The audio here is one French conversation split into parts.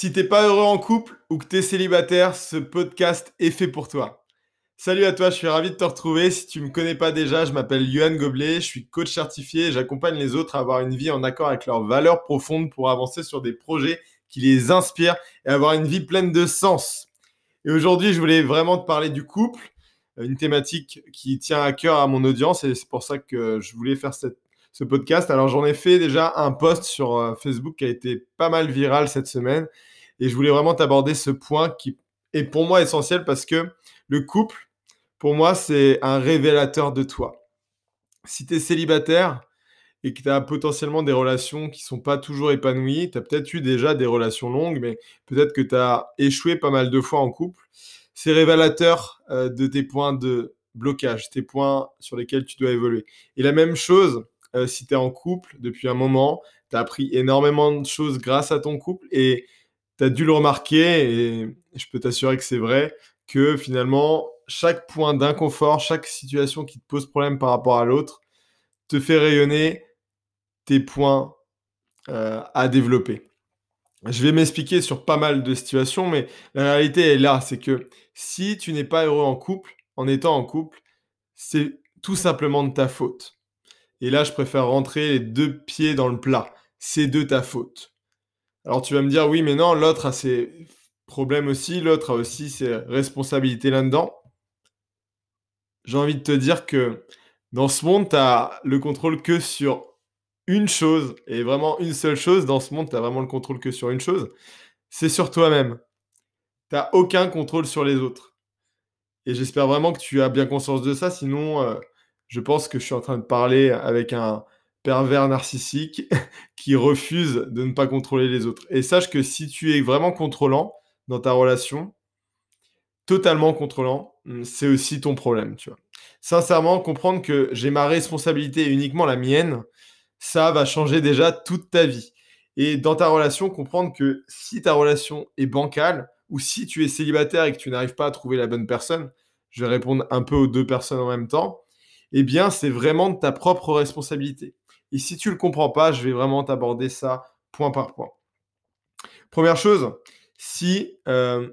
Si t'es pas heureux en couple ou que t'es célibataire, ce podcast est fait pour toi. Salut à toi, je suis ravi de te retrouver. Si tu me connais pas déjà, je m'appelle Yohan Goblet, je suis coach certifié et j'accompagne les autres à avoir une vie en accord avec leurs valeurs profondes pour avancer sur des projets qui les inspirent et avoir une vie pleine de sens. Et aujourd'hui, je voulais vraiment te parler du couple, une thématique qui tient à cœur à mon audience et c'est pour ça que je voulais faire cette podcast. Alors j'en ai fait déjà un post sur euh, Facebook qui a été pas mal viral cette semaine et je voulais vraiment t'aborder ce point qui est pour moi essentiel parce que le couple, pour moi, c'est un révélateur de toi. Si tu es célibataire et que tu as potentiellement des relations qui sont pas toujours épanouies, tu as peut-être eu déjà des relations longues, mais peut-être que tu as échoué pas mal de fois en couple, c'est révélateur euh, de tes points de blocage, tes points sur lesquels tu dois évoluer. Et la même chose, euh, si tu es en couple depuis un moment, tu as appris énormément de choses grâce à ton couple et tu as dû le remarquer, et je peux t'assurer que c'est vrai, que finalement, chaque point d'inconfort, chaque situation qui te pose problème par rapport à l'autre, te fait rayonner tes points euh, à développer. Je vais m'expliquer sur pas mal de situations, mais la réalité est là, c'est que si tu n'es pas heureux en couple, en étant en couple, c'est tout simplement de ta faute. Et là, je préfère rentrer les deux pieds dans le plat. C'est de ta faute. Alors tu vas me dire, oui, mais non, l'autre a ses problèmes aussi, l'autre a aussi ses responsabilités là-dedans. J'ai envie de te dire que dans ce monde, tu as le contrôle que sur une chose, et vraiment une seule chose. Dans ce monde, tu as vraiment le contrôle que sur une chose. C'est sur toi-même. Tu n'as aucun contrôle sur les autres. Et j'espère vraiment que tu as bien conscience de ça, sinon... Euh, je pense que je suis en train de parler avec un pervers narcissique qui refuse de ne pas contrôler les autres. Et sache que si tu es vraiment contrôlant dans ta relation, totalement contrôlant, hmm, c'est aussi ton problème, tu vois. Sincèrement, comprendre que j'ai ma responsabilité uniquement la mienne, ça va changer déjà toute ta vie. Et dans ta relation, comprendre que si ta relation est bancale, ou si tu es célibataire et que tu n'arrives pas à trouver la bonne personne, je vais répondre un peu aux deux personnes en même temps, eh bien, c'est vraiment de ta propre responsabilité. Et si tu ne le comprends pas, je vais vraiment t'aborder ça point par point. Première chose, si euh,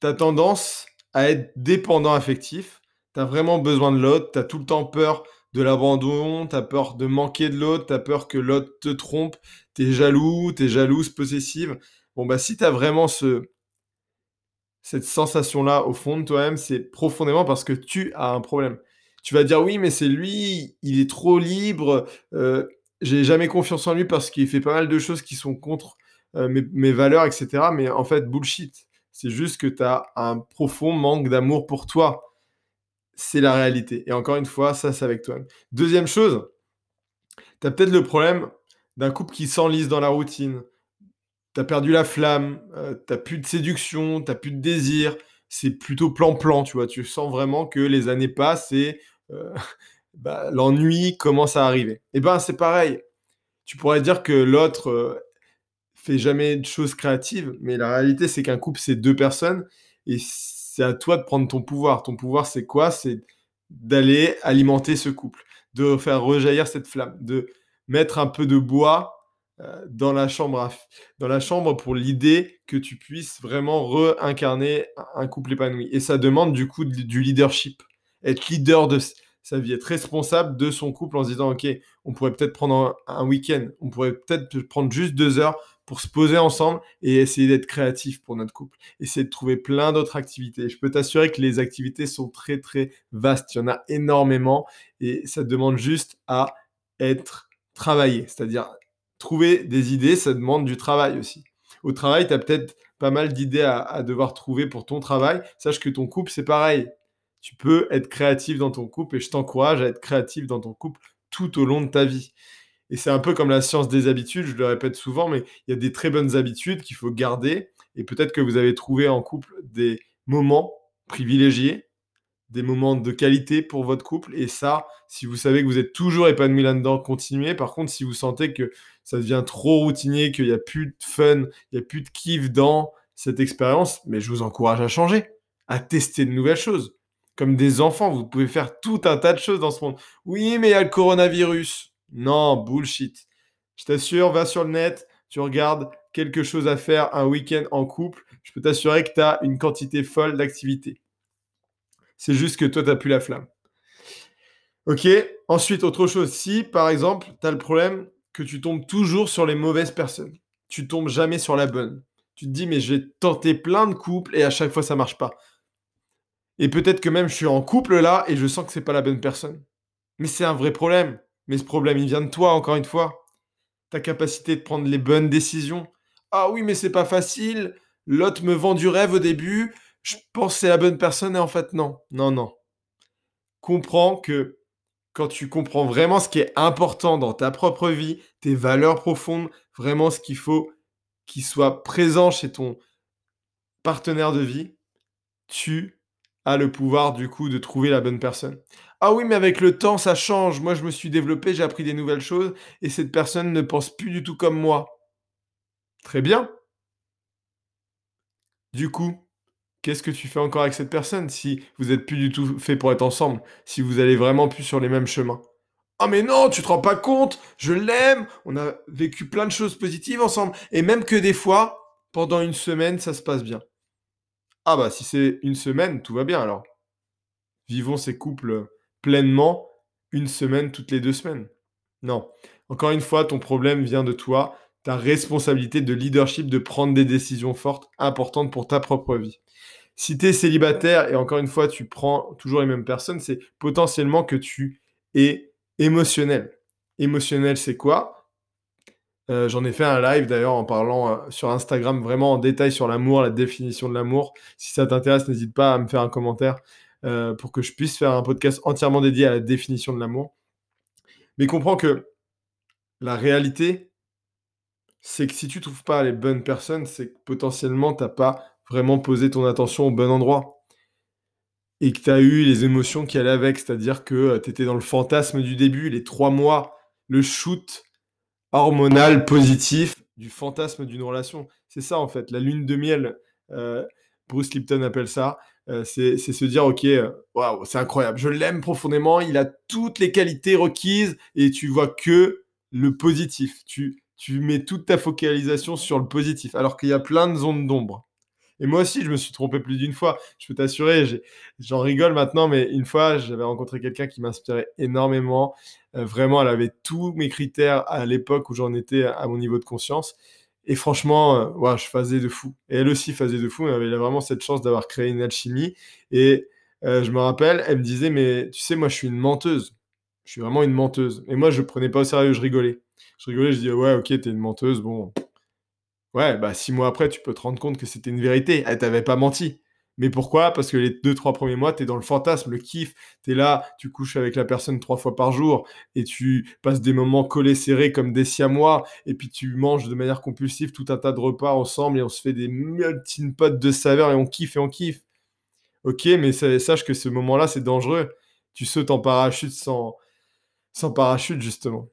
tu as tendance à être dépendant affectif, tu as vraiment besoin de l'autre, tu as tout le temps peur de l'abandon, tu as peur de manquer de l'autre, tu as peur que l'autre te trompe, tu es jaloux, tu es jalouse, possessive. Bon, bah, si tu as vraiment ce, cette sensation-là au fond de toi-même, c'est profondément parce que tu as un problème tu vas dire oui, mais c'est lui, il est trop libre, euh, j'ai jamais confiance en lui parce qu'il fait pas mal de choses qui sont contre euh, mes, valeurs, etc. Mais en fait, bullshit. C'est juste que tu as un profond manque d'amour pour toi. C'est la réalité. Et encore une fois, ça, c'est avec toi. Deuxième chose, tu as peut-être le problème d'un couple qui s'enlise dans la routine. Tu as perdu la flamme, euh, tu n'as plus de séduction, tu n'as plus de désir. C'est plutôt plan-plan, tu vois. Tu sens vraiment que les années passent et bah, l'ennui commence à arriver. Et eh ben c'est pareil. Tu pourrais dire que l'autre euh, fait jamais de choses créatives, mais la réalité c'est qu'un couple c'est deux personnes et c'est à toi de prendre ton pouvoir. Ton pouvoir c'est quoi? C'est d'aller alimenter ce couple, de faire rejaillir cette flamme, de mettre un peu de bois euh, dans la chambre dans la chambre pour l'idée que tu puisses vraiment réincarner un couple épanoui et ça demande du coup du leadership être leader de sa vie, être responsable de son couple en se disant, OK, on pourrait peut-être prendre un, week-end, on pourrait peut-être prendre juste deux heures pour se poser ensemble et essayer d'être créatif pour notre couple. Essayer de trouver plein d'autres activités. Je peux t'assurer que les activités sont très, très vastes. Il y en a énormément et ça demande juste à être travaillé. C'est-à-dire trouver des idées, ça demande du travail aussi. Au travail, tu as peut-être pas mal d'idées à, à, devoir trouver pour ton travail. Sache que ton couple, c'est pareil tu peux être créatif dans ton couple et je t'encourage à être créatif dans ton couple tout au long de ta vie. Et c'est un peu comme la science des habitudes, je le répète souvent, mais il y a des très bonnes habitudes qu'il faut garder. Et peut-être que vous avez trouvé en couple des moments privilégiés, des moments de qualité pour votre couple. Et ça, si vous savez que vous êtes toujours épanoui là-dedans, continuez. Par contre, si vous sentez que ça devient trop routinier, qu'il n'y a plus de fun, il n'y a plus de kiff dans cette expérience, mais je vous encourage à changer, à tester de nouvelles choses comme des enfants. Vous pouvez faire tout un tas de choses dans ce monde. Oui, mais il y a le coronavirus. Non, bullshit. Je t'assure, va sur le net, tu regardes quelque chose à faire un week-end en couple, je peux t'assurer que tu as une quantité folle d'activités. C'est juste que toi, tu n'as plus la flamme. Ok, ensuite, autre chose. Si, par exemple, tu as le problème que tu tombes toujours sur les mauvaises personnes, tu tombes jamais sur la bonne. Tu te dis, mais je vais tenter plein de couples et à chaque fois, ça marche pas. Et peut-être que même je suis en couple là et je sens que c'est pas la bonne personne. Mais c'est un vrai problème. Mais ce problème, il vient de toi, encore une fois. Ta capacité de prendre les bonnes décisions. Ah oui, mais c'est pas facile. L'autre me vend du rêve au début. Je pense c'est la bonne personne et en fait, non. Non, non. Comprends que quand tu comprends vraiment ce qui est important dans ta propre vie, tes valeurs profondes, vraiment ce qu'il faut qu'il soit présent chez ton partenaire de vie, tu as le pouvoir du coup de trouver la bonne personne. Ah oui, mais avec le temps, ça change. Moi, je me suis développé, j'ai appris des nouvelles choses et cette personne ne pense plus du tout comme moi. Très bien. Du coup, qu'est-ce que tu fais encore avec cette personne si vous n'êtes plus du tout fait pour être ensemble, si vous allez vraiment plus sur les mêmes chemins? Ah mais non, tu te rends pas compte, je l'aime, on a vécu plein de choses positives ensemble, et même que des fois, pendant une semaine, ça se passe bien. Ah bah si c'est une semaine, tout va bien alors. Vivons ces couples pleinement une semaine toutes les deux semaines. Non. Encore une fois, ton problème vient de toi, ta responsabilité de leadership de prendre des décisions fortes, importantes pour ta propre vie. Si tu es célibataire et encore une fois, tu prends toujours les mêmes personnes, c'est potentiellement que tu es émotionnel. Émotionnel, c'est quoi? Euh, j'en ai fait un live d'ailleurs en parlant euh, sur Instagram vraiment en détail sur l'amour, la définition de l'amour. Si ça t'intéresse, n'hésite pas à me faire un commentaire euh, pour que je puisse faire un podcast entièrement dédié à la définition de l'amour. Mais comprends que la réalité, c'est que si tu trouves pas les bonnes personnes, c'est que potentiellement tu n'as pas vraiment posé ton attention au bon endroit. Et que tu as eu les émotions qui allaient avec, c'est-à-dire que tu étais dans le fantasme du début, les trois mois, le shoot, hormonal positif du fantasme d'une relation. C'est ça en fait, la lune de miel. Euh, Bruce Lipton appelle ça. Euh, c'est se dire, ok, euh, waouh, c'est incroyable, je l'aime profondément, il a toutes les qualités requises et tu vois que le positif. Tu, tu mets toute ta focalisation sur le positif, alors qu'il y a plein de zones d'ombre. Et moi aussi, je me suis trompé plus d'une fois. Je peux t'assurer, j'en rigole maintenant, mais une fois, j'avais rencontré quelqu'un qui m'inspirait énormément. Euh, vraiment, elle avait tous mes critères à l'époque où j'en étais à mon niveau de conscience. Et franchement, euh, je faisais de fou. Et elle aussi faisait de fou. Elle avait vraiment cette chance d'avoir créé une alchimie. Et euh, je me rappelle, elle me disait, mais tu sais, moi, je suis une menteuse. Je suis vraiment une menteuse. Et moi, je prenais pas au sérieux, je rigolais. Je rigolais, je disais, ouais, ok, t'es une menteuse, bon, Ouais, bah six mois après, tu peux te rendre compte que c'était une vérité. Elle t'avait pas menti. Mais pourquoi? Parce que les deux, trois premiers mois, tu es dans le fantasme, le kiff. Tu es là, tu couches avec la personne trois fois par jour et tu passes des moments collés, serrés comme des siamois. Et puis tu manges de manière compulsive tout un tas de repas ensemble et on se fait des melting de saveurs et on kiffe et on kiffe. Ok, mais sache que ce moment-là, c'est dangereux. Tu sautes en parachute sans, sans parachute, justement.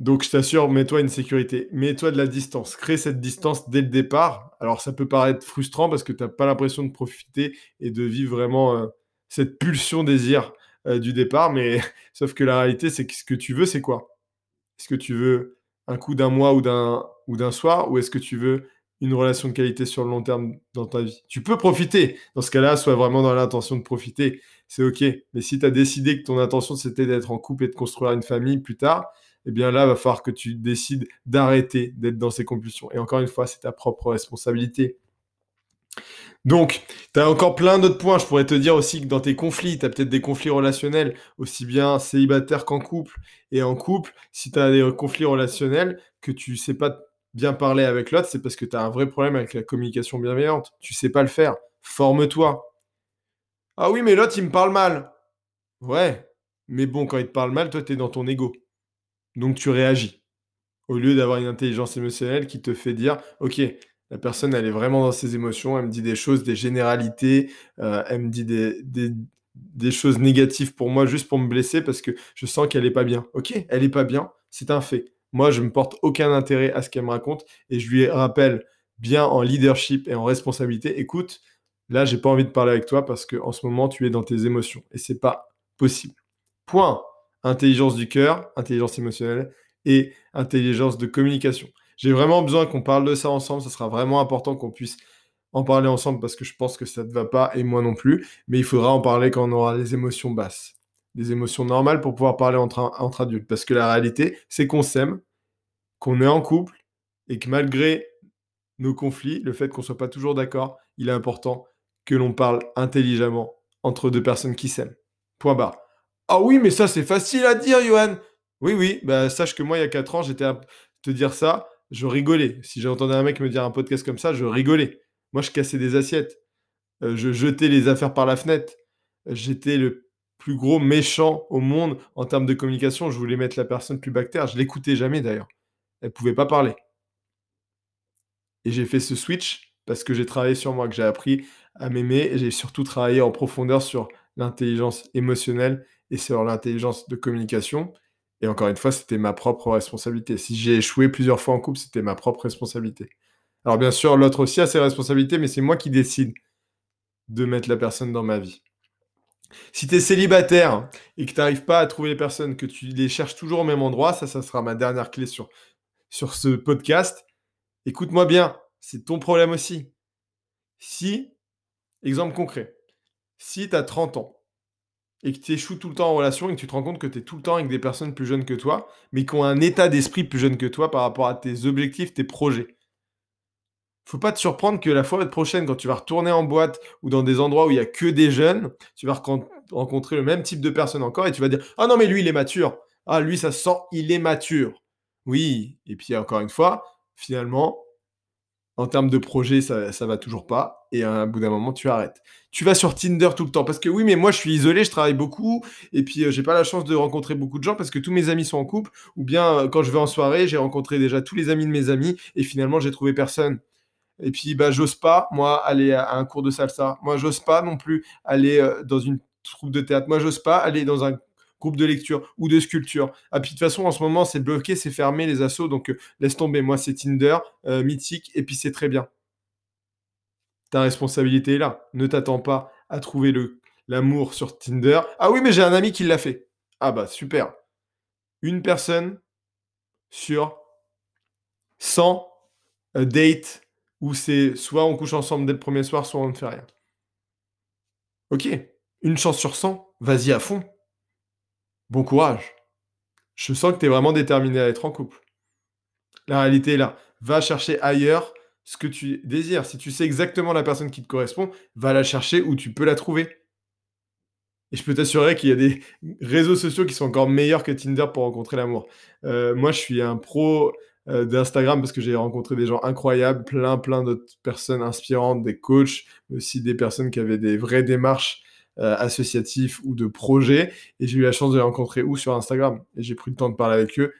Donc, je t'assure, mets-toi une sécurité. Mets-toi de la distance. Crée cette distance dès le départ. Alors, ça peut paraître frustrant parce que tu n'as pas l'impression de profiter et de vivre vraiment euh, cette pulsion désir euh, du départ. Mais sauf que la réalité, c'est que ce que tu veux, c'est quoi? Est-ce que tu veux un coup d'un mois ou d'un, ou d'un soir? Ou est-ce que tu veux une relation de qualité sur le long terme dans ta vie? Tu peux profiter. Dans ce cas-là, sois vraiment dans l'intention de profiter. C'est OK. Mais si tu as décidé que ton intention, c'était d'être en couple et de construire une famille plus tard, eh bien là, il va falloir que tu décides d'arrêter d'être dans ces compulsions. Et encore une fois, c'est ta propre responsabilité. Donc, tu as encore plein d'autres points. Je pourrais te dire aussi que dans tes conflits, tu as peut-être des conflits relationnels, aussi bien célibataire qu'en couple. Et en couple, si tu as des conflits relationnels, que tu sais pas bien parler avec l'autre, c'est parce que tu as un vrai problème avec la communication bienveillante. Tu sais pas le faire. Forme-toi. Ah oui, mais l'autre, il me parle mal. Ouais, mais bon, quand il te parle mal, toi, tu es dans ton ego. Donc tu réagis. Au lieu d'avoir une intelligence émotionnelle qui te fait dire, OK, la personne, elle est vraiment dans ses émotions, elle me dit des choses, des généralités, euh, elle me dit des, choses négatives pour moi juste pour me blesser parce que je sens qu'elle n'est pas bien. OK, elle n'est pas bien, c'est un fait. Moi, je ne porte aucun intérêt à ce qu'elle me raconte et je lui rappelle bien en leadership et en responsabilité, écoute, là, j'ai pas envie de parler avec toi parce qu'en ce moment, tu es dans tes émotions et c'est pas possible. Point intelligence du cœur, intelligence émotionnelle et intelligence de communication. J'ai vraiment besoin qu'on parle de ça ensemble. Ça sera vraiment important qu'on puisse en parler ensemble parce que je pense que ça ne va pas et moi non plus. Mais il faudra en parler quand on aura les émotions basses. Des émotions normales pour pouvoir parler entre, entre adultes. Parce que la réalité, c'est qu'on s'aime, qu'on est en couple et que malgré nos conflits, le fait qu'on soit pas toujours d'accord, il est important que l'on parle intelligemment entre deux personnes qui s'aiment. Point barre. Ah oui, mais ça c'est facile à dire, Johan. Oui, oui, bah sache que moi il y a 4 ans, j'étais à te dire ça, je rigolais. Si j'entendais un mec me dire un podcast comme ça, je rigolais. Moi je cassais des assiettes. Euh, je jetais les affaires par la fenêtre. J'étais le plus gros méchant au monde en termes de communication. Je voulais mettre la personne plus bactère. Je l'écoutais jamais d'ailleurs. Elle pouvait pas parler. Et j'ai fait ce switch parce que j'ai travaillé sur moi, que j'ai appris à m'aimer. J'ai surtout travaillé en profondeur sur l'intelligence émotionnelle et sur l'intelligence de communication. Et encore une fois, c'était ma propre responsabilité. Si j'ai échoué plusieurs fois en couple, c'était ma propre responsabilité. Alors bien sûr, l'autre aussi a ses responsabilités, mais c'est moi qui décide de mettre la personne dans ma vie. Si tu es célibataire et que tu n'arrives pas à trouver les personnes, que tu les cherches toujours au même endroit, ça, ça sera ma dernière clé sur, sur ce podcast. Écoute-moi bien, c'est ton problème aussi. Si, exemple concret, si tu as 30 ans et que tu échoues tout le temps en relation et que tu te rends compte que tu es tout le temps avec des personnes plus jeunes que toi, mais qui ont un état d'esprit plus jeune que toi par rapport à tes objectifs, tes projets. Faut pas te surprendre que la fois prochaine, quand tu vas retourner en boîte ou dans des endroits où il y a que des jeunes, tu vas rencontrer le même type de personnes encore et tu vas dire Ah non, mais lui, il est mature. Ah, lui, ça sent, il est mature. Oui, et puis encore une fois, finalement, en termes de projet, ça, ça va toujours pas. Et à un bout d'un moment, tu arrêtes. Tu vas sur Tinder tout le temps. Parce que oui, mais moi, je suis isolé, je travaille beaucoup. Et puis, euh, j'ai pas la chance de rencontrer beaucoup de gens parce que tous mes amis sont en couple. Ou bien, euh, quand je vais en soirée, j'ai rencontré déjà tous les amis de mes amis. Et finalement, j'ai trouvé personne. Et puis, bah, j'ose pas, moi, aller à un cours de salsa. Moi, j'ose pas non plus aller euh, dans une troupe de théâtre. Moi, j'ose pas aller dans un groupe de lecture ou de sculpture. Ah, puis de toute façon, en ce moment, c'est bloqué, c'est fermé, les assos, donc euh, laisse tomber. Moi, c'est Tinder, euh, mythique, et puis c'est très bien. Ta responsabilité est là. Ne t'attends pas à trouver l'amour sur Tinder. Ah oui, mais j'ai un ami qui l'a fait. Ah bah super. Une personne sur 100 euh, dates où c'est soit on couche ensemble dès le premier soir, soit on ne fait rien. Ok, une chance sur 100, vas-y à fond. Bon courage. Je sens que tu es vraiment déterminé à être en couple. La réalité est là. Va chercher ailleurs ce que tu désires. Si tu sais exactement la personne qui te correspond, va la chercher où tu peux la trouver. Et je peux t'assurer qu'il y a des réseaux sociaux qui sont encore meilleurs que Tinder pour rencontrer l'amour. Euh, moi, je suis un pro euh, d'Instagram parce que j'ai rencontré des gens incroyables, plein, plein d'autres personnes inspirantes, des coachs, mais aussi des personnes qui avaient des vraies démarches euh, associatifs ou de projets. Et j'ai eu la chance de les rencontrer où? Sur Instagram. Et j'ai pris le temps de parler avec eux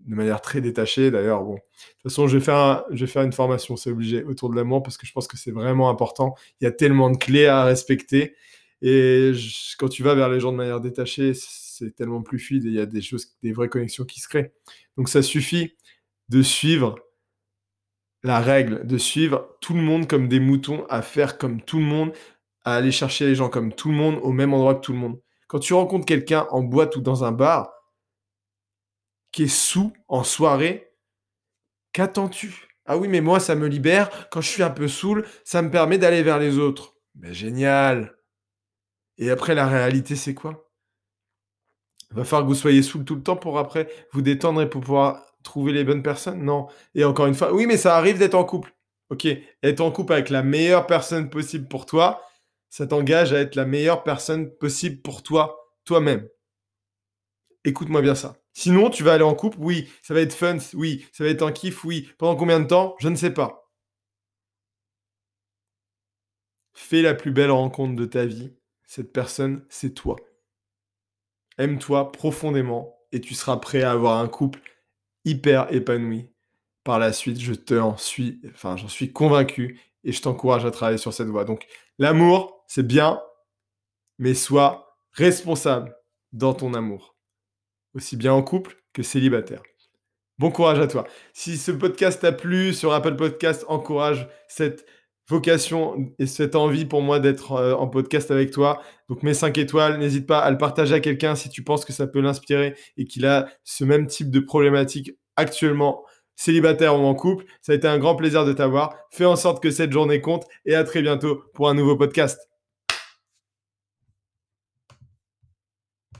de manière très détachée. D'ailleurs, bon, de toute façon, je vais faire, je vais faire une formation, c'est obligé, autour de l'amour parce que je pense que c'est vraiment important. Il y a tellement de clés à respecter. Et quand tu vas vers les gens de manière détachée, c'est tellement plus fluide et il y a des choses, des vraies connexions qui se créent. Donc ça suffit de suivre la règle, de suivre tout le monde comme des moutons, à faire comme tout le monde, à aller chercher les gens comme tout le monde au même endroit que tout le monde. Quand tu rencontres quelqu'un en boîte ou dans un bar qui est sous en soirée, qu'attends-tu? Ah oui, mais moi, ça me libère. Quand je suis un peu saoul, ça me permet d'aller vers les autres. Mais génial Et après, la réalité, c'est quoi? Il va falloir que vous soyez saoul tout le temps pour après vous détendre et pour pouvoir trouver les bonnes personnes? Non. Et encore une fois, oui, mais ça arrive d'être en couple. Ok, être en couple avec la meilleure personne possible pour toi, ça t'engage à être la meilleure personne possible pour toi, toi-même. Écoute-moi bien ça. Sinon, tu vas aller en couple, oui, ça va être fun, oui, ça va être un kiff, oui. Pendant combien de temps? Je ne sais pas. Fais la plus belle rencontre de ta vie. Cette personne, c'est toi. Aime-toi profondément et tu seras prêt à avoir un couple hyper épanoui. Par la suite, je te suis, enfin, j'en suis convaincu et je t'encourage à travailler sur cette voie. Donc, l'amour, c'est bien, mais sois responsable dans ton amour, aussi bien en couple que célibataire. Bon courage à toi. Si ce podcast t'a plu sur Apple Podcast, encourage cette vocation et cette envie pour moi d'être euh, en podcast avec toi. Donc mets 5 étoiles, n'hésite pas à le partager à quelqu'un si tu penses que ça peut l'inspirer et qu'il a ce même type de problématique actuellement célibataire ou en couple. Ça a été un grand plaisir de t'avoir. Fais en sorte que cette journée compte et à très bientôt pour un nouveau podcast.